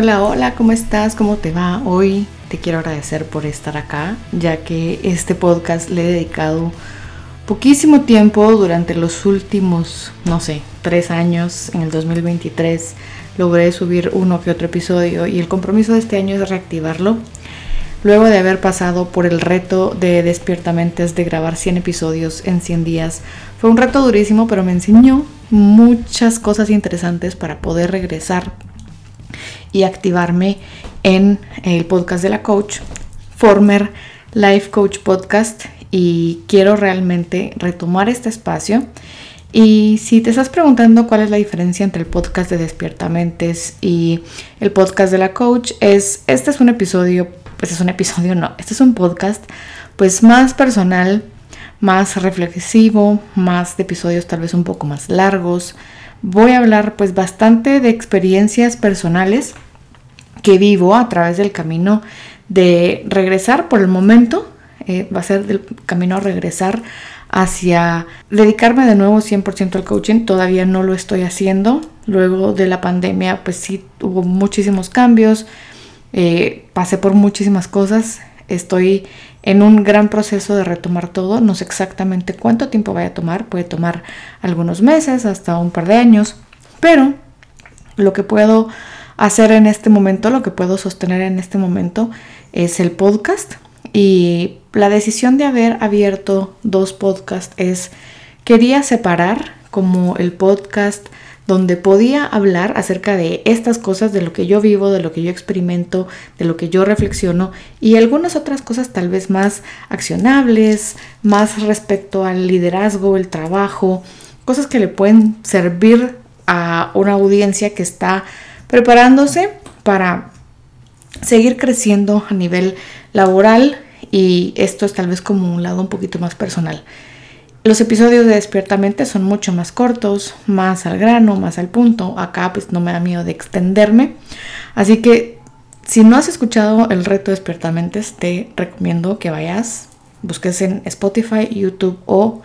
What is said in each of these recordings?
Hola, hola, ¿cómo estás? ¿Cómo te va? Hoy te quiero agradecer por estar acá, ya que este podcast le he dedicado poquísimo tiempo durante los últimos, no sé, tres años, en el 2023 logré subir uno que otro episodio y el compromiso de este año es reactivarlo. Luego de haber pasado por el reto de Despiertamentes de grabar 100 episodios en 100 días, fue un reto durísimo, pero me enseñó muchas cosas interesantes para poder regresar y activarme en el podcast de la coach, Former Life Coach Podcast, y quiero realmente retomar este espacio. Y si te estás preguntando cuál es la diferencia entre el podcast de Despiertamentes y el podcast de la coach, es este es un episodio, pues es un episodio, no, este es un podcast pues más personal, más reflexivo, más de episodios tal vez un poco más largos. Voy a hablar pues bastante de experiencias personales que vivo a través del camino de regresar por el momento, eh, va a ser el camino a regresar hacia dedicarme de nuevo 100% al coaching. Todavía no lo estoy haciendo. Luego de la pandemia, pues sí hubo muchísimos cambios. Eh, pasé por muchísimas cosas. Estoy en un gran proceso de retomar todo. No sé exactamente cuánto tiempo vaya a tomar. Puede tomar algunos meses, hasta un par de años. Pero lo que puedo hacer en este momento, lo que puedo sostener en este momento es el podcast. Y la decisión de haber abierto dos podcasts es, quería separar como el podcast donde podía hablar acerca de estas cosas, de lo que yo vivo, de lo que yo experimento, de lo que yo reflexiono y algunas otras cosas tal vez más accionables, más respecto al liderazgo, el trabajo, cosas que le pueden servir a una audiencia que está preparándose para seguir creciendo a nivel laboral y esto es tal vez como un lado un poquito más personal. Los episodios de Despiertamente son mucho más cortos, más al grano, más al punto. Acá pues no me da miedo de extenderme. Así que si no has escuchado el reto Despiertamente, te recomiendo que vayas, busques en Spotify, YouTube o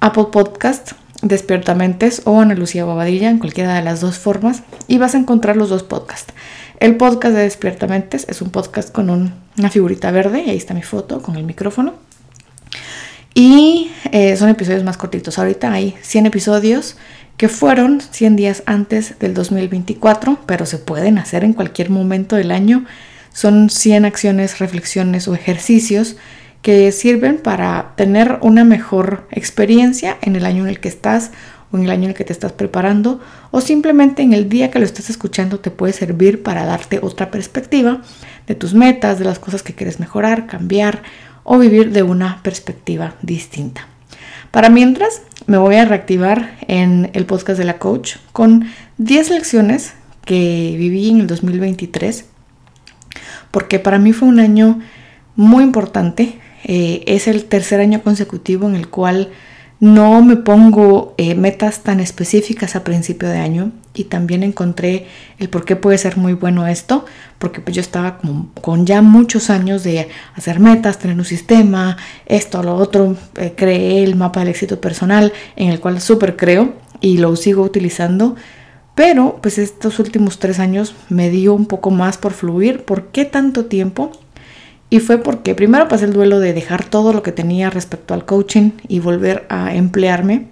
Apple Podcast Despiertamentes o Ana Lucía Bobadilla, en cualquiera de las dos formas, y vas a encontrar los dos podcasts. El podcast de Despiertamentes es un podcast con una figurita verde, y ahí está mi foto con el micrófono. Y eh, son episodios más cortitos. Ahorita hay 100 episodios que fueron 100 días antes del 2024, pero se pueden hacer en cualquier momento del año. Son 100 acciones, reflexiones o ejercicios que sirven para tener una mejor experiencia en el año en el que estás o en el año en el que te estás preparando o simplemente en el día que lo estás escuchando te puede servir para darte otra perspectiva de tus metas, de las cosas que quieres mejorar, cambiar o vivir de una perspectiva distinta. Para mientras, me voy a reactivar en el podcast de la coach con 10 lecciones que viví en el 2023 porque para mí fue un año muy importante eh, es el tercer año consecutivo en el cual no me pongo eh, metas tan específicas a principio de año y también encontré el por qué puede ser muy bueno esto, porque pues yo estaba con ya muchos años de hacer metas, tener un sistema, esto, lo otro, eh, creé el mapa del éxito personal en el cual súper creo y lo sigo utilizando, pero pues estos últimos tres años me dio un poco más por fluir, ¿por qué tanto tiempo? Y fue porque primero pasé el duelo de dejar todo lo que tenía respecto al coaching y volver a emplearme.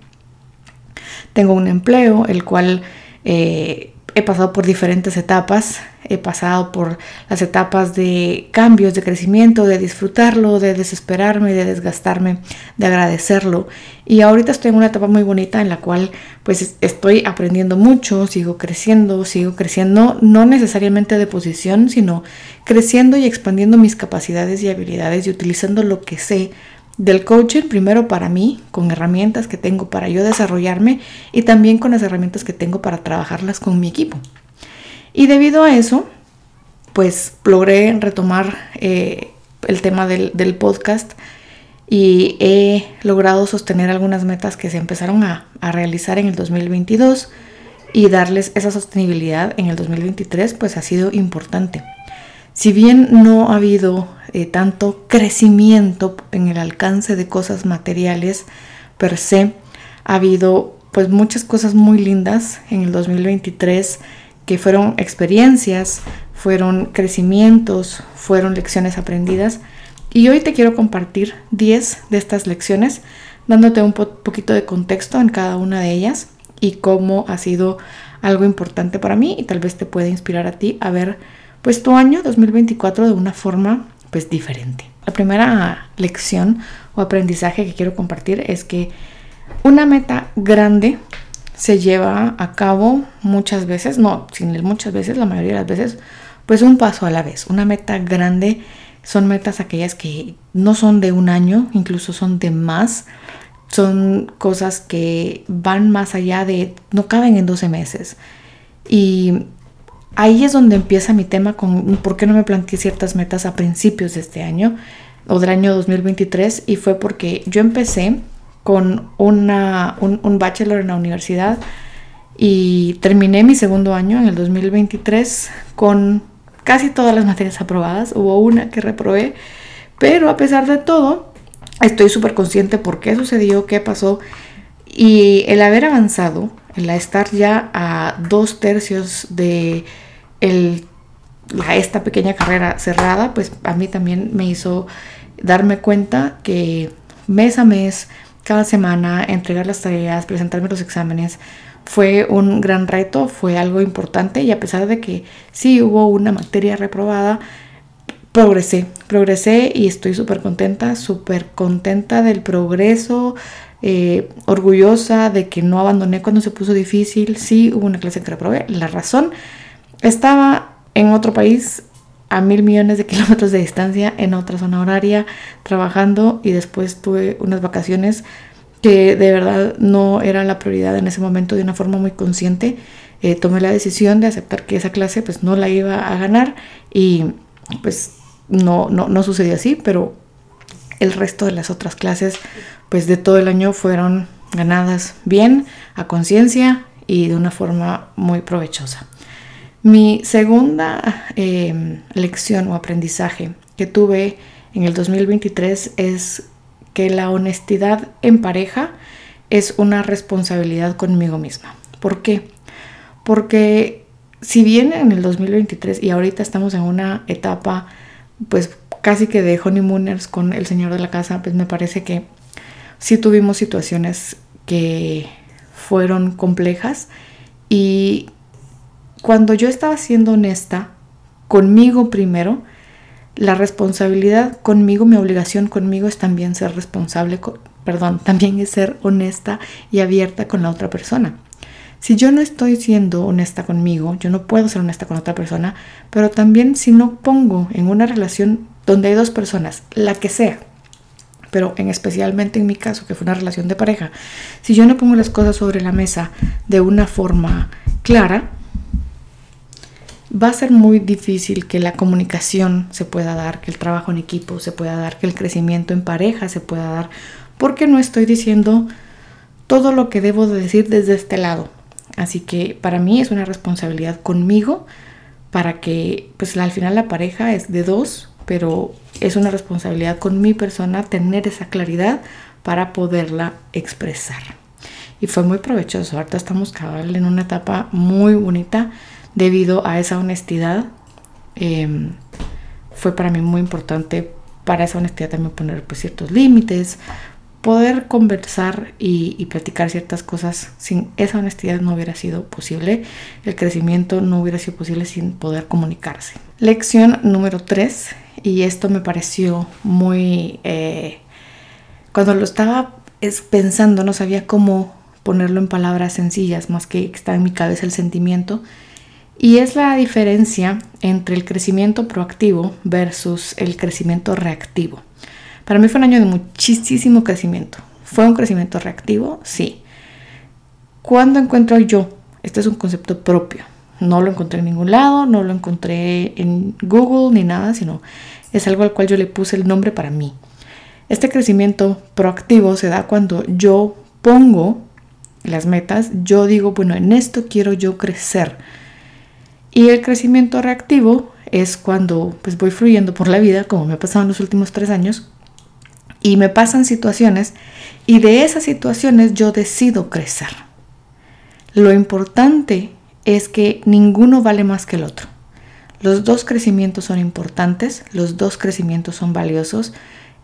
Tengo un empleo, el cual eh, he pasado por diferentes etapas, he pasado por las etapas de cambios, de crecimiento, de disfrutarlo, de desesperarme, de desgastarme, de agradecerlo. Y ahorita estoy en una etapa muy bonita en la cual pues estoy aprendiendo mucho, sigo creciendo, sigo creciendo, no necesariamente de posición, sino creciendo y expandiendo mis capacidades y habilidades y utilizando lo que sé del coaching, primero para mí, con herramientas que tengo para yo desarrollarme y también con las herramientas que tengo para trabajarlas con mi equipo. Y debido a eso, pues logré retomar eh, el tema del, podcast y he logrado sostener algunas metas que se empezaron a, a realizar en el 2022 y darles esa sostenibilidad en el 2023, pues ha sido importante. Si bien no ha habido eh, tanto crecimiento en el alcance de cosas materiales per se, ha habido pues muchas cosas muy lindas en el 2023 que fueron experiencias, fueron crecimientos, fueron lecciones aprendidas. Y hoy te quiero compartir 10 de estas lecciones, dándote un poquito de contexto en cada una de ellas y cómo ha sido algo importante para mí y tal vez te pueda inspirar a ti a ver pues tu año 2024 de una forma pues diferente. La primera lección o aprendizaje que quiero compartir es que una meta grande se lleva a cabo muchas veces, no, sin muchas veces, la mayoría de las veces, pues un paso a la vez. Una meta grande son metas aquellas que no son de un año, incluso son de más. Son cosas que van más allá de, no caben en 12 meses. Y ahí es donde empieza mi tema con por qué no me planteé ciertas metas a principios de este año o del año 2023 y fue porque yo empecé con un, un bachelor en la universidad y terminé mi segundo año en el 2023 con casi todas las materias aprobadas. Hubo una que reprobé, pero a pesar de todo, estoy súper consciente por qué sucedió, qué pasó y el haber avanzado, el estar ya a dos tercios de el, esta pequeña carrera cerrada, pues a mí también me hizo darme cuenta que mes a mes cada semana, entregar las tareas, presentarme los exámenes, fue un gran reto, fue algo importante y a pesar de que sí hubo una materia reprobada, progresé, progresé y estoy súper contenta, súper contenta del progreso, eh, orgullosa de que no abandoné cuando se puso difícil, sí hubo una clase que reprobé, la razón estaba en otro país a mil millones de kilómetros de distancia en otra zona horaria trabajando y después tuve unas vacaciones que de verdad no era la prioridad en ese momento de una forma muy consciente. Eh, tomé la decisión de aceptar que esa clase pues no la iba a ganar y pues no, no, no sucedió así, pero el resto de las otras clases pues de todo el año fueron ganadas bien, a conciencia y de una forma muy provechosa. Mi segunda em, lección o aprendizaje que tuve en el 2023 es que la honestidad en pareja es una responsabilidad conmigo misma. ¿Por qué? Porque si bien en el 2023 y ahorita estamos en una etapa pues casi que de honeymooners con el señor de la casa, pues me parece que sí tuvimos situaciones que fueron complejas y cuando yo estaba siendo honesta conmigo primero, la responsabilidad conmigo, mi obligación conmigo es también ser responsable, perdón, también es ser honesta y abierta con la otra persona. Si yo no estoy siendo honesta conmigo, yo no puedo ser honesta con otra persona, pero también si no pongo en una relación donde hay dos personas, la que sea, pero en especialmente en mi caso, que fue una relación de pareja, si yo no pongo las cosas sobre la mesa de una forma clara, va a ser muy difícil que la comunicación se pueda dar, que el trabajo en equipo se pueda dar, que el crecimiento en pareja se pueda dar, porque no estoy diciendo todo lo que debo de decir desde este lado. Así que para mí es una responsabilidad conmigo para que pues al final la pareja es de dos, pero es una responsabilidad con mi persona tener esa claridad para poderla expresar. Y fue muy provechoso. Ahorita estamos cabal en una etapa muy bonita debido a esa honestidad. Em, fue para mí muy importante para esa honestidad también poner pues, ciertos límites, poder conversar y, y, platicar ciertas cosas. Sin esa honestidad no hubiera sido posible, el crecimiento no hubiera sido posible sin poder comunicarse. Lección número 3, y esto me pareció muy... Eh, cuando lo estaba pensando no sabía cómo ponerlo en palabras sencillas, más que está en mi cabeza el sentimiento y es la diferencia entre el crecimiento proactivo versus el crecimiento reactivo. Para mí fue un año de muchísimo crecimiento. ¿Fue un crecimiento reactivo? Sí. ¿Cuándo encuentro yo? Este es un concepto propio. No lo encontré en ningún lado, no lo encontré en Google ni nada, sino es algo al cual yo le puse el nombre para mí. Este crecimiento proactivo se da cuando yo pongo las metas, yo digo, bueno, en esto quiero yo crecer y el crecimiento reactivo es cuando pues voy fluyendo por la vida, como me ha pasado en los últimos tres años, y me pasan situaciones y de esas situaciones yo decido crecer. Lo importante es que ninguno vale más que el otro. Los dos crecimientos son importantes, los dos crecimientos son valiosos.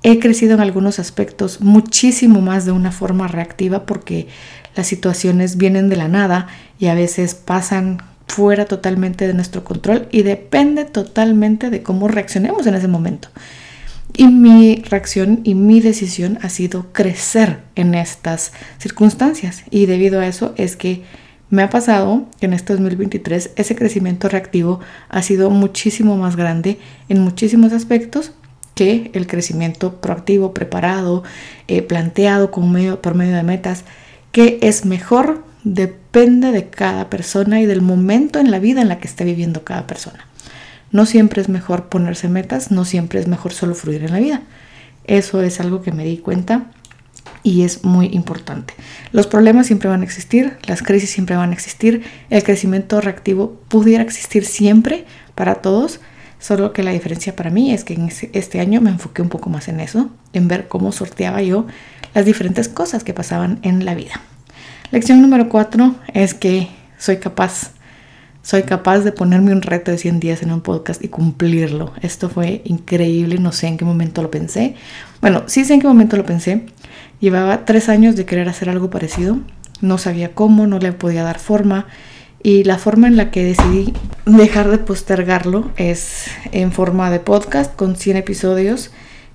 He crecido en algunos aspectos muchísimo más de una forma reactiva porque las situaciones vienen de la nada y a veces pasan fuera totalmente de nuestro control y depende totalmente de cómo reaccionemos en ese momento. Y mi reacción y mi decisión ha sido crecer en estas circunstancias y debido a eso es que me ha pasado que en este 2023 ese crecimiento reactivo ha sido muchísimo más grande en muchísimos aspectos que el crecimiento proactivo, preparado, eh, planteado con medio, por medio de metas, que es mejor depende de cada persona y del momento en la vida en la que esté viviendo cada persona. No siempre es mejor ponerse metas, no siempre es mejor solo fluir en la vida. Eso es algo que me di cuenta y es muy importante. Los problemas siempre van a existir, las crisis siempre van a existir, el crecimiento reactivo pudiera existir siempre para todos, solo que la diferencia para mí es que este año me enfoqué un poco más en eso, en ver cómo sorteaba yo las diferentes cosas que pasaban en la vida. Lección número cuatro es que soy capaz, soy capaz de ponerme un reto de 100 días en un podcast y cumplirlo. Esto fue increíble, no sé en qué momento lo pensé. Bueno, sí sé en qué momento lo pensé, Llevaba tres años de querer hacer algo parecido, no sabía cómo, no le podía dar forma y la forma en la que decidí dejar de postergarlo es en forma de podcast con 100 episodios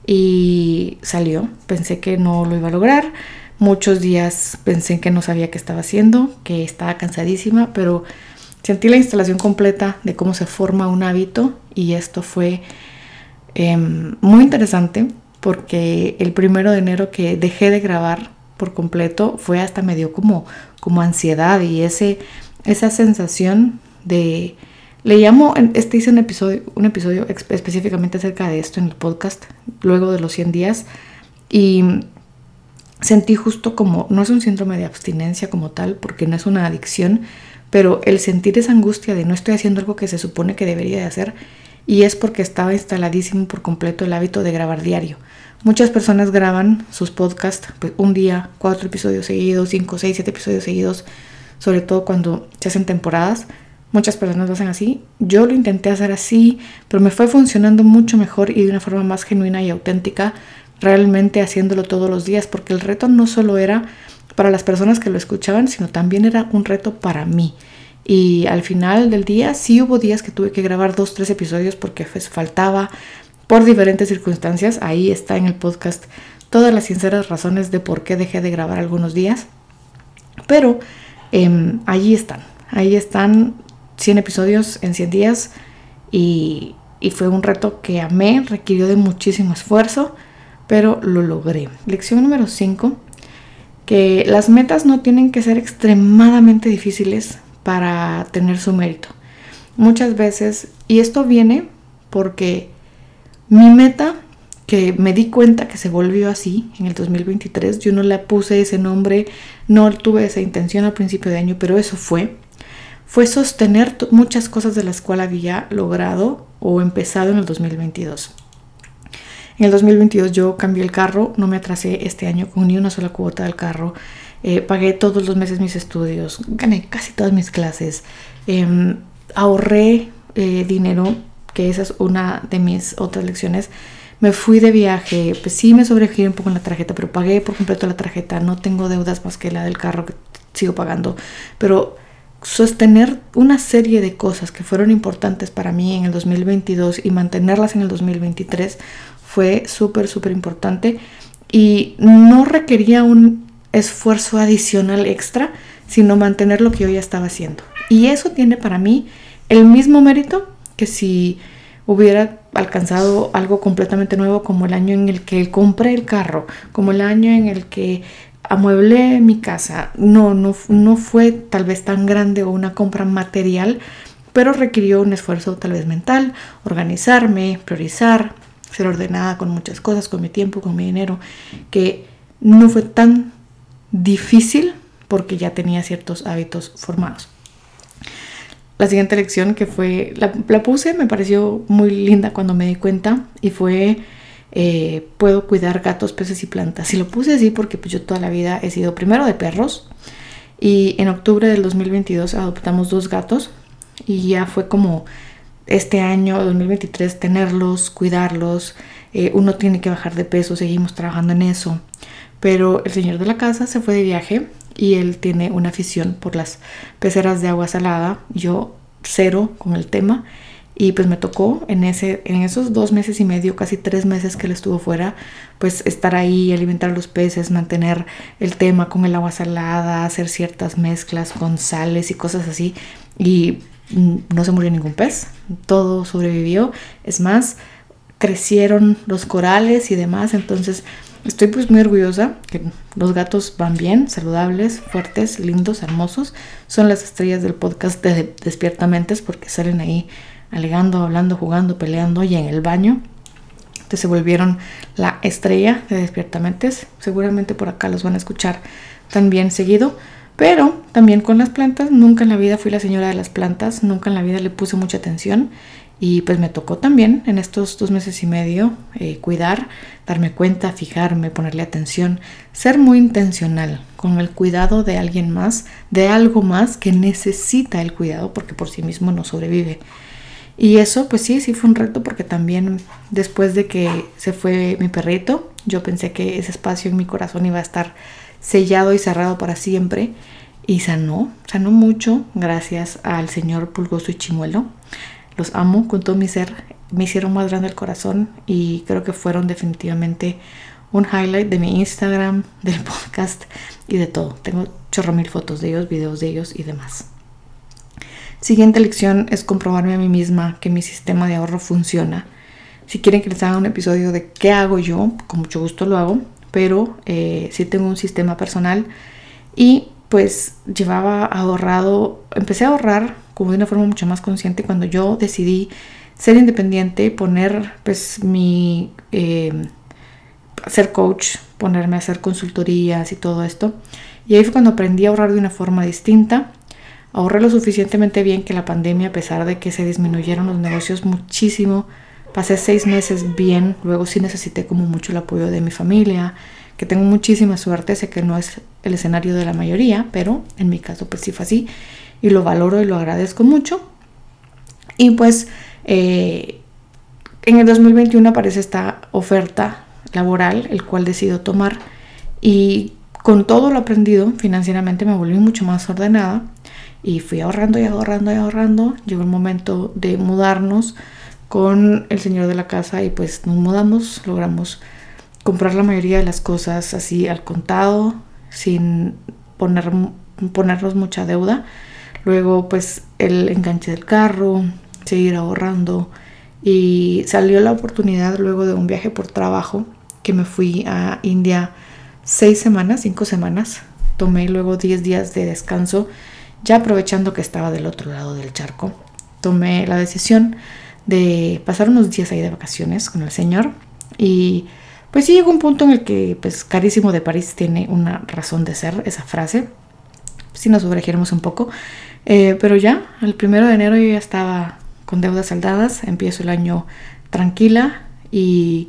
y salió. Pensé que no lo iba a lograr. Muchos días pensé que no sabía qué estaba haciendo, que estaba cansadísima, pero sentí la instalación completa de cómo se forma un hábito y esto fue em, muy interesante porque el primero de enero que dejé de grabar por completo fue hasta me dio como, como ansiedad y ese, esa sensación de... Le llamo, este hice un episodio, un episodio específicamente acerca de esto en el podcast, luego de los 100 días, y sentí justo como, no es un síndrome de abstinencia como tal, porque no es una adicción, pero el sentir esa angustia de no estoy haciendo algo que se supone que debería de hacer, y es porque estaba instaladísimo por completo el hábito de grabar diario. Muchas personas graban sus podcasts pues, un día, cuatro episodios seguidos, cinco, seis, siete episodios seguidos, sobre todo cuando se hacen temporadas. Muchas personas lo hacen así. Yo lo intenté hacer así, pero me fue funcionando mucho mejor y de una forma más genuina y auténtica, realmente haciéndolo todos los días, porque el reto no solo era para las personas que lo escuchaban, sino también era un reto para mí. Y al final del día sí hubo días que tuve que grabar dos, tres episodios porque faltaba por diferentes circunstancias. Ahí está en el podcast todas las sinceras razones de por qué dejé de grabar algunos días. Pero eh, allí están. Ahí están 100 episodios en 100 días. Y, y fue un reto que amé, requirió de muchísimo esfuerzo, pero lo logré. Lección número 5. Que las metas no tienen que ser extremadamente difíciles para tener su mérito. Muchas veces, y esto viene porque mi meta, que me di cuenta que se volvió así en el 2023, yo no le puse ese nombre, no tuve esa intención al principio de año, pero eso fue, fue sostener muchas cosas de las cuales había logrado o empezado en el 2022. En el 2022 yo cambié el carro, no me atrasé este año con ni una sola cuota del carro, eh, pagué todos los meses mis estudios, gané casi todas mis clases, em, ahorré eh, dinero que esa es una de mis otras lecciones. Me fui de viaje, pues sí me sobregiré un poco en la tarjeta, pero pagué por completo la tarjeta, no tengo deudas más que la del carro que sigo pagando, pero sostener una serie de cosas que fueron importantes para mí en el 2022 y mantenerlas en el 2023 fue súper, súper importante y no requería un esfuerzo adicional extra, sino mantener lo que yo ya estaba haciendo. Y eso tiene para mí el mismo mérito que si hubiera alcanzado algo completamente nuevo como el año en el que compré el carro, como el año en el que amueblé mi casa. No, no, no fue tal vez tan grande o una compra material, pero requirió un esfuerzo tal vez mental, organizarme, priorizar, ser ordenada con muchas cosas, con mi tiempo, con mi dinero, que no fue tan difícil porque ya tenía ciertos hábitos formados la siguiente lección que fue, la, puse, me pareció muy linda cuando me di cuenta y fue, eh, puedo cuidar gatos, peces y plantas. Y lo puse así porque pues, yo toda la vida he sido primero de perros Y en octubre del 2022 adoptamos dos gatos y ya fue como este año 2023 tenerlos, cuidarlos. Eh, uno tiene que bajar de peso, seguimos trabajando en eso. Pero el señor de la casa se fue de viaje y él tiene una afición por las peceras de agua salada. Yo cero con el tema. Y pues me tocó en, ese, en esos dos meses y medio, casi tres meses que él estuvo fuera, pues estar ahí, alimentar a los peces, mantener el tema con el agua salada, hacer ciertas mezclas con sales y cosas así. Y no se murió ningún pez, todo sobrevivió. Es más, crecieron los corales y demás. Entonces estoy pues muy orgullosa que los gatos van bien, saludables, fuertes, lindos, hermosos. Son las estrellas del podcast de Despiertamentes porque salen ahí alegando, hablando, jugando, peleando y en el baño. Entonces se volvieron la estrella de Despiertamentes. Seguramente por acá los van a escuchar también seguido. Pero también con las plantas, nunca en la vida fui la señora de las plantas, nunca en la vida le puse mucha atención. Y pues me tocó también en estos dos meses y medio eh, cuidar, darme cuenta, fijarme, ponerle atención, ser muy intencional con el cuidado de alguien más, de algo más que necesita el cuidado porque por sí mismo no sobrevive. Y eso, pues sí, sí fue un reto porque también después de que se fue mi perrito, yo pensé que ese espacio en mi corazón iba a estar sellado y cerrado para siempre. Y sanó, sanó mucho gracias al señor Pulgoso y Chimuelo. Los amo con todo mi ser, me hicieron más grande el corazón y creo que fueron definitivamente un highlight de mi Instagram, del podcast y de todo. Tengo chorro mil fotos de ellos, videos de ellos y demás. Siguiente lección es comprobarme a mí misma que mi sistema de ahorro funciona. Si quieren que les haga un episodio de qué hago yo, con mucho gusto lo hago, pero eh, sí tengo un sistema personal y pues llevaba ahorrado, empecé a ahorrar como de una forma mucho más consciente cuando yo decidí ser independiente, poner pues mi, eh, ser coach, ponerme a hacer consultorías y todo esto. Y ahí fue cuando aprendí a ahorrar de una forma distinta Ahorré lo suficientemente bien que la pandemia, a pesar de que se disminuyeron los negocios muchísimo, pasé seis meses bien, luego sí necesité como mucho el apoyo de mi familia, que tengo muchísima suerte, sé que no es el escenario de la mayoría, pero en mi caso pues sí fue así y lo valoro y lo agradezco mucho. Y pues eh, en el 2021 aparece esta oferta laboral, el cual decido tomar y con todo lo aprendido financieramente me volví mucho más ordenada y fui ahorrando y ahorrando y ahorrando. Llegó el momento de mudarnos con el señor de la casa y pues nos mudamos, logramos comprar la mayoría de las cosas así al contado, sin poner, ponernos mucha deuda. Luego pues el enganche del carro, seguir ahorrando y salió la oportunidad luego de un viaje por trabajo que me fui a India seis semanas, cinco semanas. Tomé luego diez días de descanso ya aprovechando que estaba del otro lado del charco, tomé la decisión de pasar unos días ahí de vacaciones con el señor. Y pues sí llegó un punto en el que pues carísimo de París tiene una razón de ser esa frase, si nos sobregiremos un poco, eh, pero ya el primero de enero yo ya estaba con deudas saldadas, empiezo el año tranquila y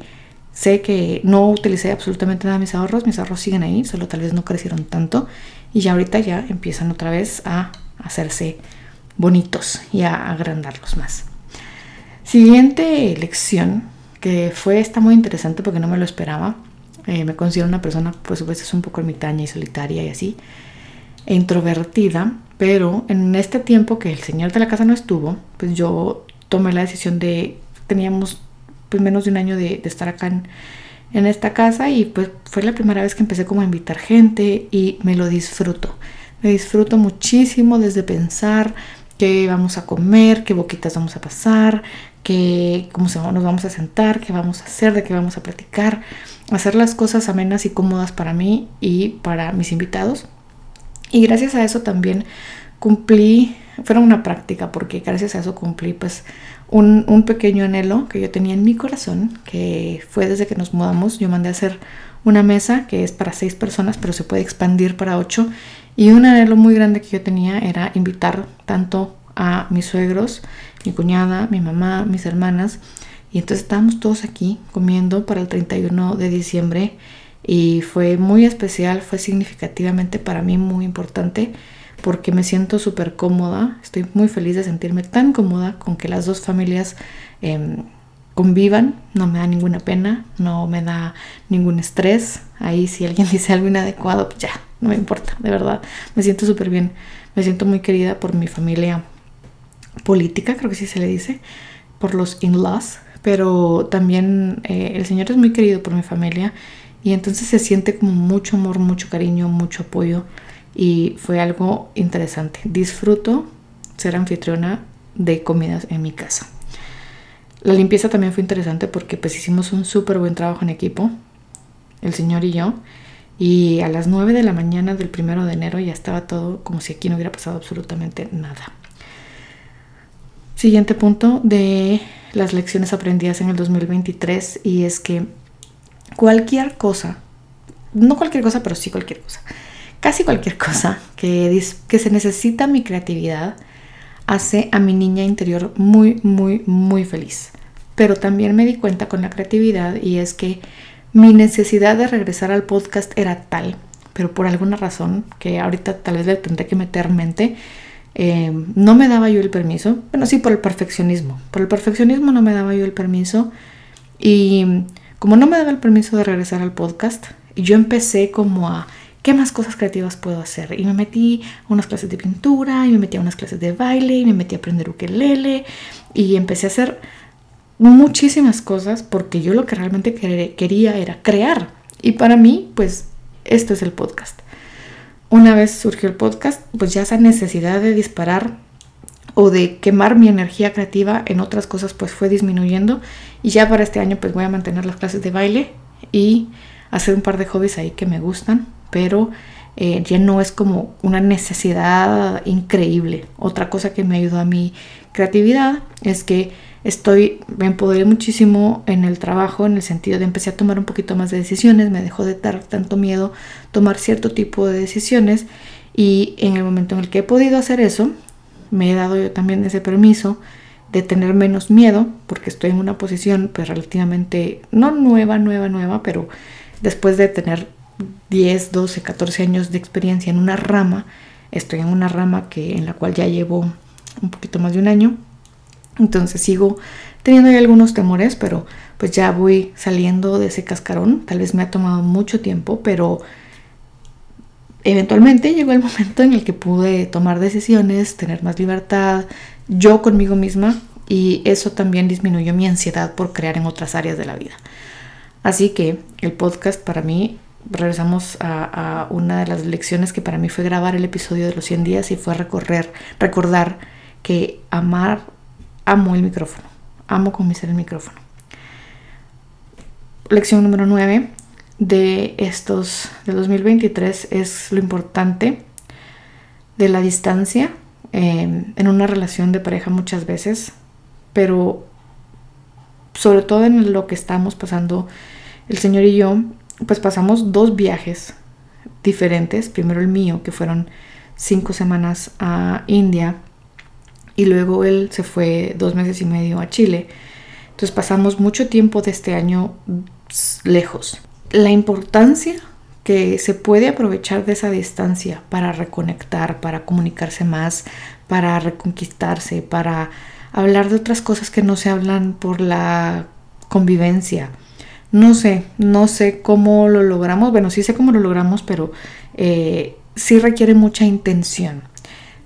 sé que no utilicé absolutamente nada de mis ahorros, mis ahorros siguen ahí, solo tal vez no crecieron tanto. Y ya ahorita ya empiezan otra vez a hacerse bonitos y a agrandarlos más. Siguiente lección, que fue esta muy interesante porque no me lo esperaba. Eh, me considero una persona, pues a veces un poco ermitaña y solitaria y así, e introvertida, pero en este tiempo que el señor de la casa no estuvo, pues yo tomé la decisión de, teníamos pues menos de un año de, de estar acá en, en esta casa y pues fue la primera vez que empecé como a invitar gente y me lo disfruto. Me disfruto muchísimo desde pensar qué vamos a comer, qué boquitas vamos a pasar, qué, cómo nos vamos a sentar, qué vamos a hacer, de qué vamos a platicar, hacer las cosas amenas y cómodas para mí y para mis invitados. Y gracias a eso también cumplí, fue una práctica porque gracias a eso cumplí pues un, pequeño anhelo que yo tenía en mi corazón, que fue desde que nos mudamos, yo mandé a hacer una mesa que es para seis personas, pero se puede expandir para ocho. Y un anhelo muy grande que yo tenía era invitar tanto a mis suegros, mi cuñada, mi mamá, mis hermanas. Y entonces estábamos todos aquí comiendo para el 31 de diciembre. y fue muy especial, fue significativamente para mí muy importante porque me siento súper cómoda, estoy muy feliz de sentirme tan cómoda con que las dos familias em, convivan, no me da ninguna pena, no me da ningún estrés, ahí si alguien dice algo inadecuado, pues ya, no me importa, de verdad, me siento súper bien, me siento muy querida por mi familia política, creo que sí se le dice, por los in-laws, pero también eh, el Señor es muy querido por mi familia y entonces se siente como mucho amor, mucho cariño, mucho apoyo y fue algo interesante. Disfruto ser anfitriona de comidas en mi casa. La limpieza también fue interesante porque pues hicimos un súper buen trabajo en equipo, el señor y yo, y a las 9 de la mañana del primero de enero ya estaba todo como si aquí no hubiera pasado absolutamente nada. Siguiente punto de las lecciones aprendidas en el 2023 y es que cualquier cosa, no cualquier cosa, pero sí cualquier cosa, casi cualquier cosa que, que se necesita mi creatividad hace a mi niña interior muy, muy, muy feliz. Pero también me di cuenta con la creatividad y es que mi necesidad de regresar al podcast era tal, pero por alguna razón que ahorita tal vez le tendré que meter mente, eh, no me daba yo el permiso. Bueno, sí, por el perfeccionismo. Por el perfeccionismo no me daba yo el permiso y como no me daba el permiso de regresar al podcast, yo empecé como a qué más cosas creativas puedo hacer. Y me metí a unas clases de pintura, y me metí a unas clases de baile, y me metí a aprender ukelele, y empecé a hacer muchísimas cosas porque yo lo que realmente quería era crear. Y para mí, pues, esto es el podcast. Una vez surgió el podcast, pues ya esa necesidad de disparar o de quemar mi energía creativa en otras cosas pues fue disminuyendo y ya para este año pues voy a mantener las clases de baile y hacer un par de hobbies ahí que me gustan, pero eh, ya no es como una necesidad increíble. Otra cosa que me ayudó a mi creatividad es que estoy, me empoderé muchísimo en el trabajo en el sentido de empecé a tomar un poquito más de decisiones, me dejó de dar tanto miedo tomar cierto tipo de decisiones y en el momento en el que he podido hacer eso, me he dado yo también ese permiso de tener menos miedo, porque estoy en una posición pues relativamente, no nueva, nueva, nueva, pero después de tener 10, 12, 14 años de experiencia en una rama, estoy en una rama que, en la cual ya llevo un poquito más de un año, entonces sigo teniendo ahí algunos temores, pero pues ya voy saliendo de ese cascarón, tal vez me ha tomado mucho tiempo, pero eventualmente llegó el momento en el que pude tomar decisiones, tener más libertad, yo conmigo misma, y eso también disminuyó mi ansiedad por crear en otras áreas de la vida. Así que el podcast para mí, regresamos a, una de las lecciones que para mí fue grabar el episodio de los 100 días y fue recorrer, recordar que amar, amo el micrófono, amo con el micrófono. Lección número 9, de estos de 2023 es lo importante de la distancia em, en una relación de pareja muchas veces, pero sobre todo en lo que estamos pasando el señor y yo, pues pasamos dos viajes diferentes. Primero el mío, que fueron cinco semanas a India, y luego él se fue dos meses y medio a Chile. Entonces pasamos mucho tiempo de este año lejos la importancia que se puede aprovechar de esa distancia para reconectar, para comunicarse más, para reconquistarse, para hablar de otras cosas que no se hablan por la convivencia. No sé, no sé cómo lo logramos, bueno, sí sé cómo lo logramos, pero eh, sí requiere mucha intención.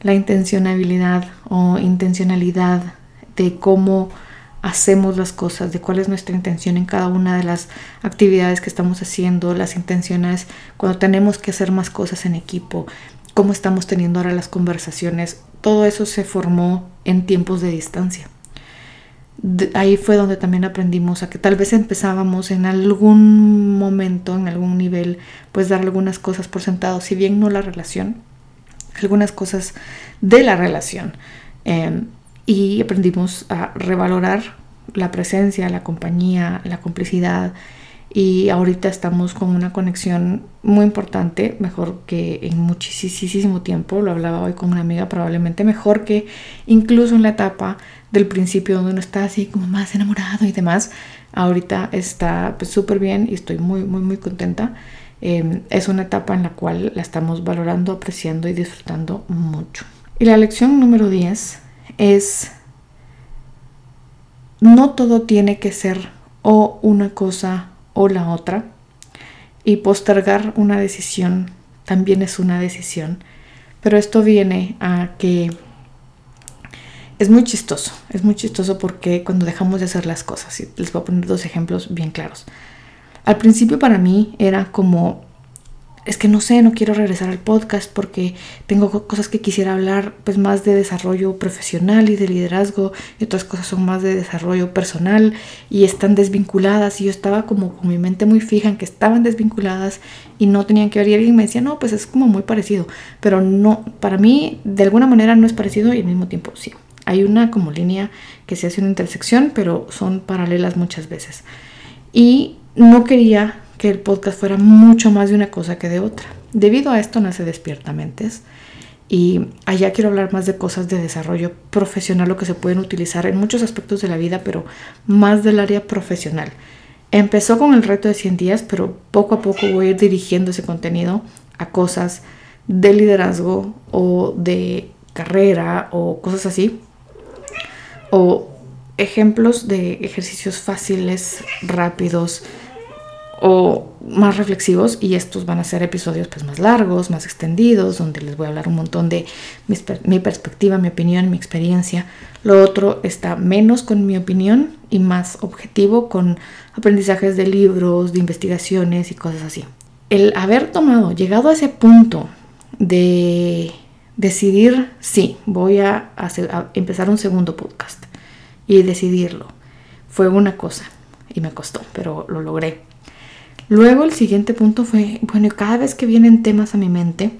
La intencionabilidad o intencionalidad de cómo hacemos las cosas, de cuál es nuestra intención en cada una de las actividades que estamos haciendo, las intenciones cuando tenemos que hacer más cosas en equipo, cómo estamos teniendo ahora las conversaciones, todo eso se formó en tiempos de distancia. ahí fue donde también aprendimos a que tal vez empezábamos en algún momento, en algún nivel, pues dar algunas cosas por sentado, si bien no la relación, algunas cosas de la relación. Em, y aprendimos a revalorar la presencia, la compañía, la complicidad y ahorita estamos con una conexión muy importante, mejor que en muchísimo tiempo, lo hablaba hoy con una amiga, probablemente mejor que incluso en la etapa del principio donde uno está así como más enamorado y demás, ahorita está pues, súper bien y estoy muy, muy, muy contenta. Em, es una etapa en la cual la estamos valorando, apreciando y disfrutando mucho. Y la lección número 10 es, no todo tiene que ser o una cosa o la otra. Y postergar una decisión también es una decisión. Pero esto viene a que es muy chistoso, es muy chistoso porque cuando dejamos de hacer las cosas, y les voy a poner dos ejemplos bien claros. Al principio para mí era como, es que no sé, no quiero regresar al podcast porque tengo cosas que quisiera hablar, pues más de desarrollo profesional y de liderazgo, y otras cosas son más de desarrollo personal y están desvinculadas. Y yo estaba como con mi mente muy fija en que estaban desvinculadas y no tenían que ver. Y alguien me decía, no, pues es como muy parecido, pero no, para mí de alguna manera no es parecido y al mismo tiempo sí. Hay una como línea que se hace una intersección, pero son paralelas muchas veces. Y no quería que el podcast fuera mucho más de una cosa que de otra. Debido a esto nace Despiertamentes y allá quiero hablar más de cosas de desarrollo profesional, lo que se pueden utilizar en muchos aspectos de la vida, pero más del área profesional. Empezó con el reto de 100 días, pero poco a poco voy a ir dirigiendo ese contenido a cosas de liderazgo o de carrera o cosas así o ejemplos de ejercicios fáciles, rápidos o más reflexivos y estos van a ser episodios pues más largos, más extendidos, donde les voy a hablar un montón de mi, perspectiva, mi opinión, mi experiencia. Lo otro está menos con mi opinión y más objetivo con aprendizajes de libros, de investigaciones y cosas así. El haber tomado, llegado a ese punto de decidir, sí, voy a, empezar un segundo podcast y decidirlo. Fue una cosa y me costó, pero lo logré. Luego el siguiente punto fue, bueno, cada vez que vienen temas a mi mente,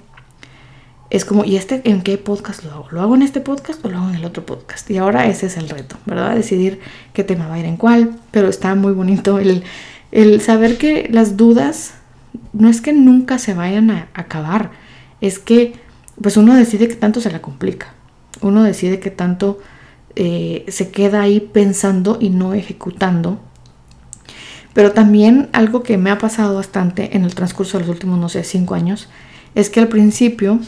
es como, ¿y este en qué podcast lo hago? ¿Lo hago en este podcast o lo hago en el otro podcast? Y ahora ese es el reto, ¿verdad? Decidir qué tema va a ir en cuál, pero está muy bonito el, el saber que las dudas no es que nunca se vayan a acabar, es que pues uno decide que tanto se la complica. Uno decide que tanto eh, se queda ahí pensando y no ejecutando. Pero también algo que me ha pasado bastante en el transcurso de los últimos, no sé, cinco años, es que al principio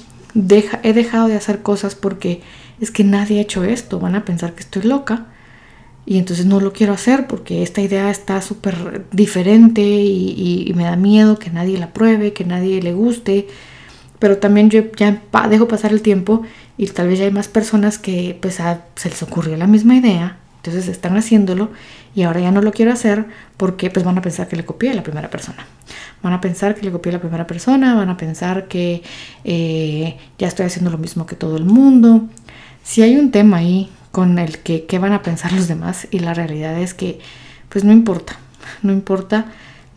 he dejado de hacer cosas porque es que nadie ha hecho esto. Van a pensar que estoy loca y entonces no lo quiero hacer porque esta idea está súper diferente y, me da miedo que nadie la pruebe, que nadie le guste pero también yo ya dejo pasar el tiempo y tal vez ya hay más personas que pues se les ocurrió la misma idea, entonces están haciéndolo y ahora ya no lo quiero hacer porque pues van a pensar que le copié a la primera persona. Van a pensar que le copié a la primera persona, van a pensar que eh, ya estoy haciendo lo mismo que todo el mundo. Si hay un tema ahí con el que qué van a pensar los demás y la realidad es que pues no importa, no importa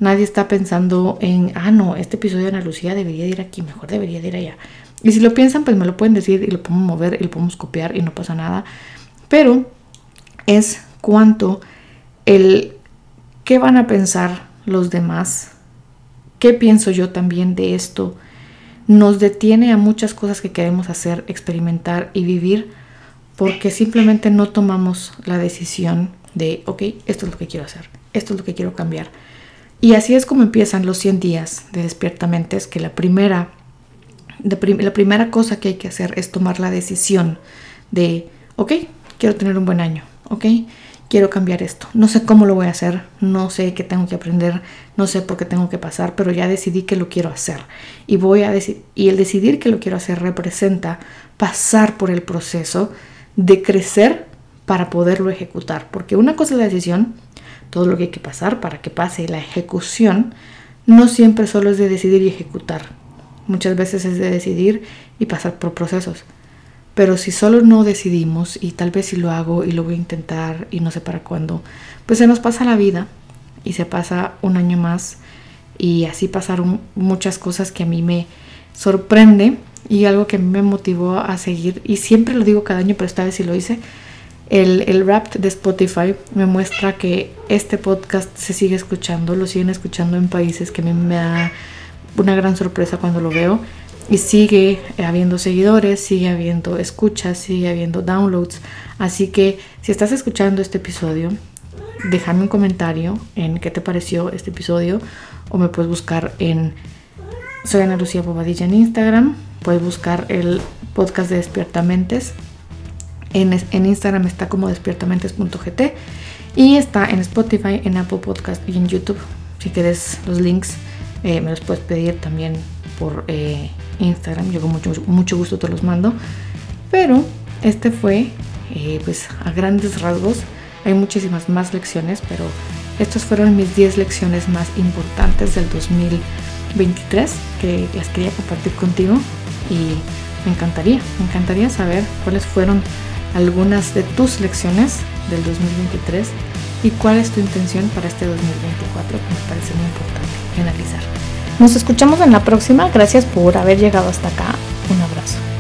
Nadie está pensando en, ah, no, este episodio de Ana Lucía debería ir aquí, mejor debería ir allá. Y si lo piensan, pues me lo pueden decir y lo podemos mover y lo podemos copiar y no pasa nada. Pero es cuánto el qué van a pensar los demás, qué pienso yo también de esto, nos detiene a muchas cosas que queremos hacer, experimentar y vivir porque simplemente no tomamos la decisión de, ok, esto es lo que quiero hacer, esto es lo que quiero cambiar. Y así es como empiezan los 100 días de despiertamentes, que la primera, la primera cosa que hay que hacer es tomar la decisión de, ok, quiero tener un buen año, ok, quiero cambiar esto. No sé cómo lo voy a hacer, no sé qué tengo que aprender, no sé por qué tengo que pasar, pero ya decidí que lo quiero hacer. Y, voy a y el decidir que lo quiero hacer representa pasar por el proceso de crecer para poderlo ejecutar. Porque una cosa es la decisión todo lo que hay que pasar para que pase la ejecución, no siempre solo es de decidir y ejecutar. Muchas veces es de decidir y pasar por procesos. Pero si solo no decidimos y tal vez si lo hago y lo voy a intentar y no sé para cuándo, pues se nos pasa la vida y se pasa un año más y así pasaron muchas cosas que a mí me sorprende y algo que me motivó a seguir y siempre lo digo cada año, pero esta vez sí lo hice, el, el rap de Spotify me muestra que este podcast se sigue escuchando, lo siguen escuchando en países que a mí me da una gran sorpresa cuando lo veo. Y sigue habiendo seguidores, sigue habiendo escuchas, sigue habiendo downloads. Así que si estás escuchando este episodio, dejarme un comentario en qué te pareció este episodio o me puedes buscar en Soy Ana Lucía Bobadilla en Instagram, puedes buscar el podcast de Despiertamentes. En, en Instagram está como despiertamentes.gt y está en Spotify, en Apple Podcast y en YouTube. Si quieres los links, eh, me los puedes pedir también por eh, Instagram. Yo con mucho, mucho gusto te los mando. Pero este fue, eh, pues a grandes rasgos, hay muchísimas más lecciones, pero estas fueron mis 10 lecciones más importantes del 2023 que las quería compartir contigo y me encantaría, me encantaría saber cuáles fueron algunas de tus lecciones del 2023 y cuál es tu intención para este 2024 que me parece muy importante analizar. Nos escuchamos en la próxima. Gracias por haber llegado hasta acá. Un abrazo.